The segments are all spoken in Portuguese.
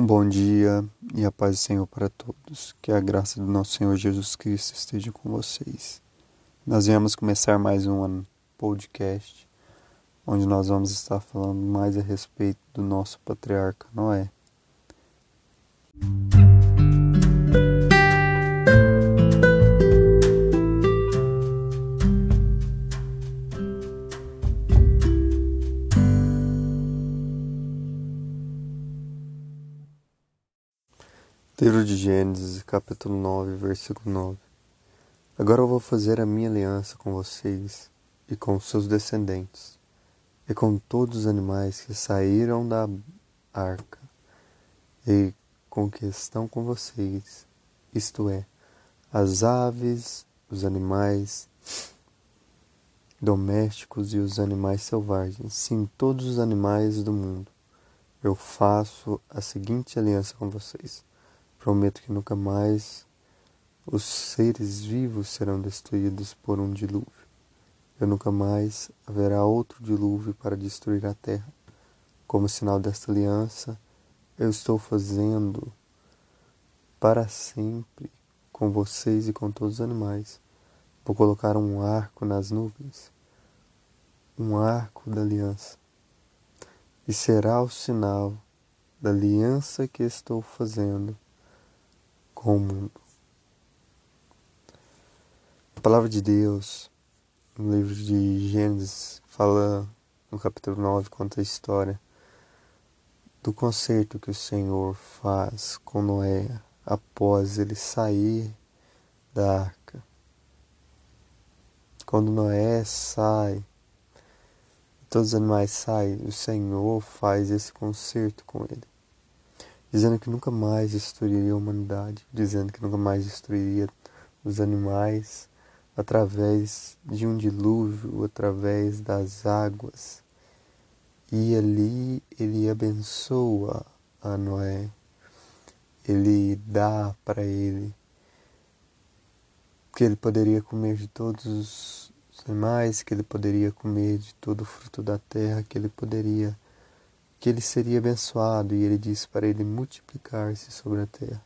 Um bom dia e a paz do Senhor para todos. Que a graça do nosso Senhor Jesus Cristo esteja com vocês. Nós viemos começar mais um podcast onde nós vamos estar falando mais a respeito do nosso patriarca Noé. Livro de Gênesis, capítulo 9, versículo 9. Agora eu vou fazer a minha aliança com vocês e com seus descendentes, e com todos os animais que saíram da arca, e com que estão com vocês, isto é, as aves, os animais domésticos e os animais selvagens, sim, todos os animais do mundo. Eu faço a seguinte aliança com vocês Prometo que nunca mais os seres vivos serão destruídos por um dilúvio. E nunca mais haverá outro dilúvio para destruir a terra. Como sinal desta aliança, eu estou fazendo para sempre com vocês e com todos os animais. Vou colocar um arco nas nuvens, um arco da aliança, e será o sinal da aliança que estou fazendo com o mundo. A palavra de Deus, no livro de Gênesis, fala no capítulo 9, conta a história do concerto que o Senhor faz com Noé após ele sair da arca. Quando Noé sai, todos os animais saem, o Senhor faz esse concerto com ele dizendo que nunca mais destruiria a humanidade, dizendo que nunca mais destruiria os animais através de um dilúvio, através das águas. E ali ele abençoa a Noé, ele dá para ele que ele poderia comer de todos os animais, que ele poderia comer de todo o fruto da terra, que ele poderia que ele seria abençoado e ele disse para ele multiplicar-se sobre a terra.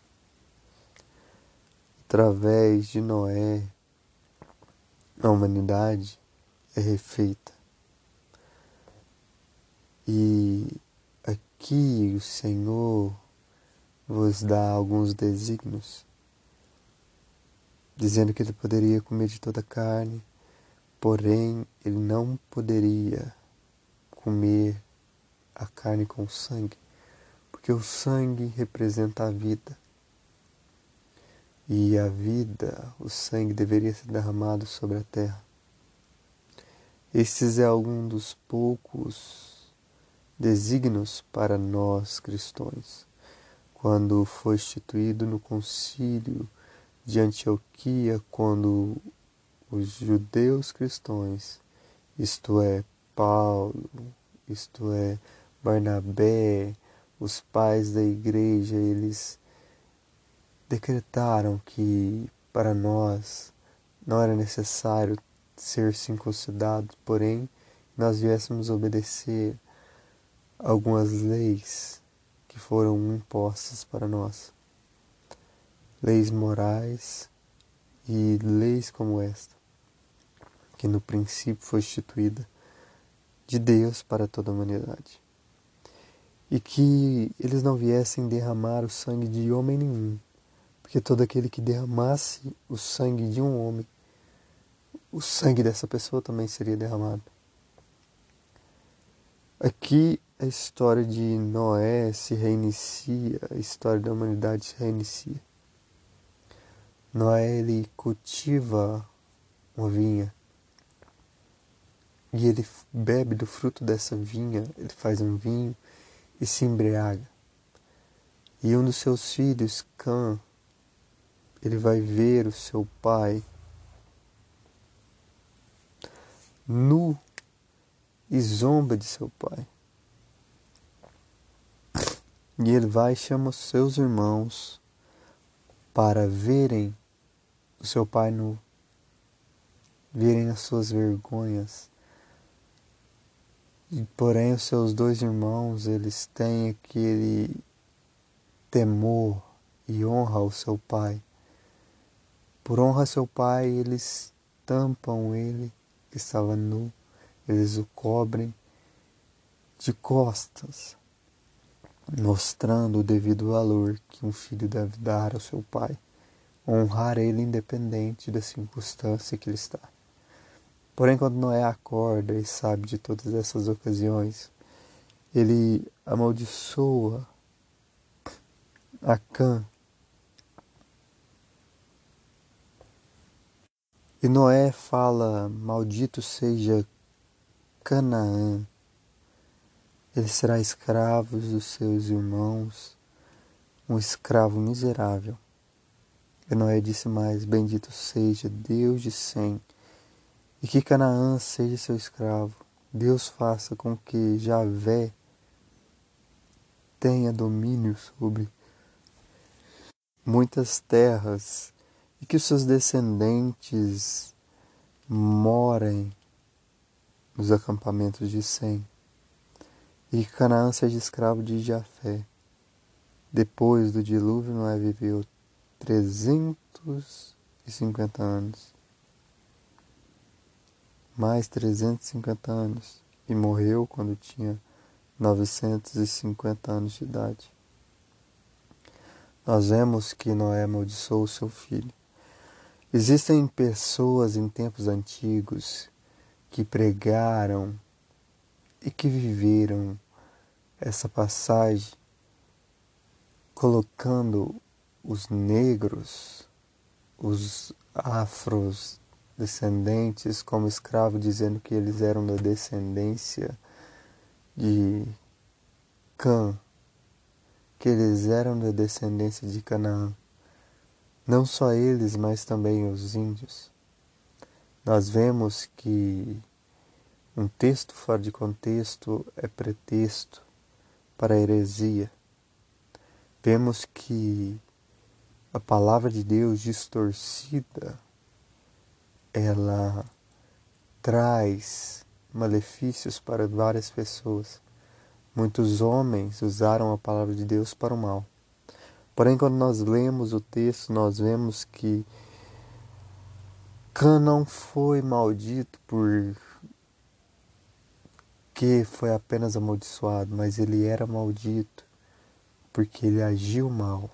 Através de Noé, a humanidade é refeita. E aqui o Senhor vos dá alguns desígnios, dizendo que ele poderia comer de toda carne, porém ele não poderia comer a carne com o sangue, porque o sangue representa a vida. E a vida, o sangue deveria ser derramado sobre a terra. Estes é algum dos poucos desígnios para nós cristãos. Quando foi instituído no concílio de Antioquia, quando os judeus cristãos, isto é, Paulo, isto é, Barnabé, os pais da igreja, eles decretaram que para nós não era necessário ser circuncidado, porém nós viéssemos obedecer algumas leis que foram impostas para nós. Leis morais e leis como esta, que no princípio foi instituída de Deus para toda a humanidade e que eles não viessem derramar o sangue de homem nenhum, porque todo aquele que derramasse o sangue de um homem, o sangue dessa pessoa também seria derramado. Aqui a história de Noé se reinicia, a história da humanidade se reinicia. Noé ele cultiva uma vinha e ele bebe do fruto dessa vinha, ele faz um vinho e se embriaga. E um dos seus filhos, Cã, ele vai ver o seu pai nu e zomba de seu pai. E ele vai e chama os seus irmãos para verem o seu pai nu, verem as suas vergonhas Porém, os seus dois irmãos, eles têm aquele temor e honra ao seu pai. Por honra a seu pai, eles tampam ele, que estava nu, eles o cobrem de costas, mostrando o devido valor que um filho deve dar ao seu pai, honrar ele independente da circunstância que ele está. Porém, quando Noé acorda e sabe de todas essas ocasiões, ele amaldiçoa a Cã. E Noé fala: Maldito seja Canaã, ele será escravo dos seus irmãos, um escravo miserável. E Noé disse mais: Bendito seja Deus de Sem, e que Canaã seja seu escravo. Deus faça com que Javé tenha domínio sobre muitas terras e que os seus descendentes morem nos acampamentos de Sem e que Canaã seja escravo de Jafé. Depois do dilúvio, Noé viveu 350 anos. Mais 350 anos. E morreu quando tinha 950 anos de idade. Nós vemos que Noé amaldiçoou seu filho. Existem pessoas em tempos antigos que pregaram e que viveram essa passagem colocando os negros, os afros descendentes como escravos, dizendo que eles eram da descendência de Cã, que eles eram da descendência de Canaã. Não só eles, mas também os índios. Nós vemos que um texto fora de contexto é pretexto para a heresia. Vemos que a palavra de Deus distorcida ela traz malefícios para várias pessoas. Muitos homens usaram a palavra de Deus para o mal. Porém, quando nós lemos o texto, nós vemos que Cã não foi maldito por que foi apenas amaldiçoado, mas ele era maldito porque ele agiu mal.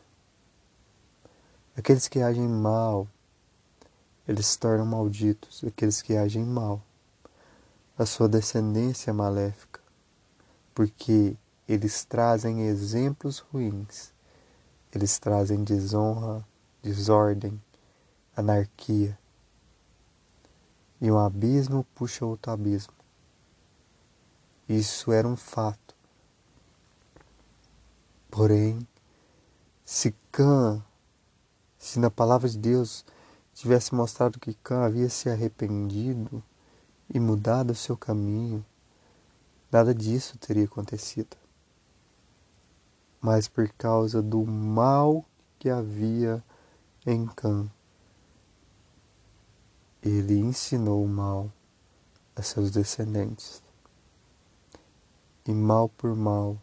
Aqueles que agem mal, eles se tornam malditos. Aqueles que agem mal, a sua descendência é maléfica, porque eles trazem exemplos ruins, eles trazem desonra, desordem, anarquia. E um abismo puxa outro abismo. Isso era um fato. Porém, se Cã, se na palavra de Deus tivesse mostrado que Cã havia se arrependido e mudado o seu caminho, nada disso teria acontecido. Mas por causa do mal que havia em Cã, ele ensinou o mal a seus descendentes e mal por mal,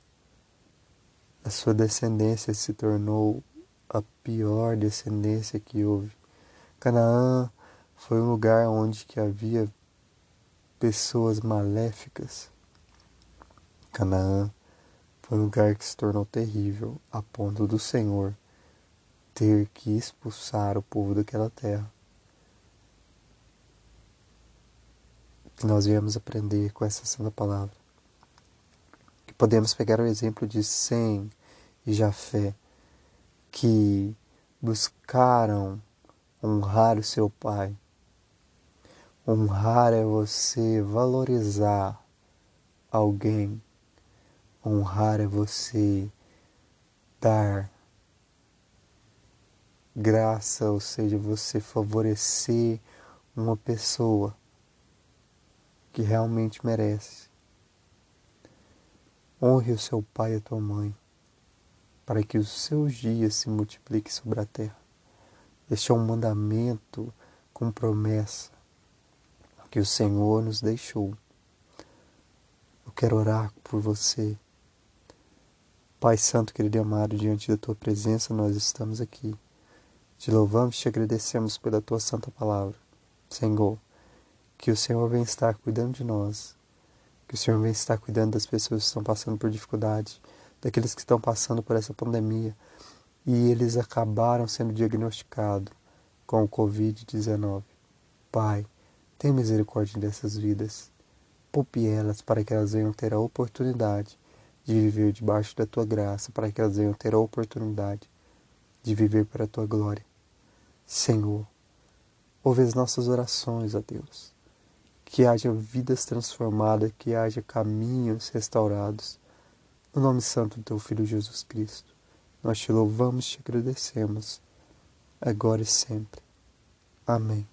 a sua descendência se tornou a pior descendência que houve. Canaã foi um lugar onde que havia pessoas maléficas. Canaã foi um lugar que se tornou terrível, a ponto do Senhor ter que expulsar o povo daquela terra. Que nós viemos aprender com essa santa palavra. Podemos pegar o exemplo de Sem e Jafé, que buscaram honrar o seu pai. Honrar é você valorizar alguém. Honrar é você dar graça, ou seja, você favorecer uma pessoa que realmente merece. Honre o seu pai e a tua mãe, para que os seus dias se multipliquem sobre a terra. Este é um mandamento com promessa que o Senhor nos deixou. Eu quero orar por você Pai Santo, querido e amado, diante da tua presença nós estamos aqui. Te louvamos e te agradecemos pela tua santa palavra. Senhor, que o Senhor venha estar cuidando de nós, que o Senhor venha estar cuidando das pessoas que estão passando por dificuldade, daqueles que estão passando por essa pandemia e eles acabaram sendo diagnosticados com o Covid-19. Pai, tem misericórdia dessas vidas. Poupe elas para que elas venham ter a oportunidade de viver debaixo da tua graça, para que elas venham ter a oportunidade de viver para a tua glória. Senhor, ouve as nossas orações, a Deus. Que haja vidas transformadas, que haja caminhos restaurados. No nome santo do teu Filho Jesus Cristo, nós te louvamos e te agradecemos, agora e sempre. Amém.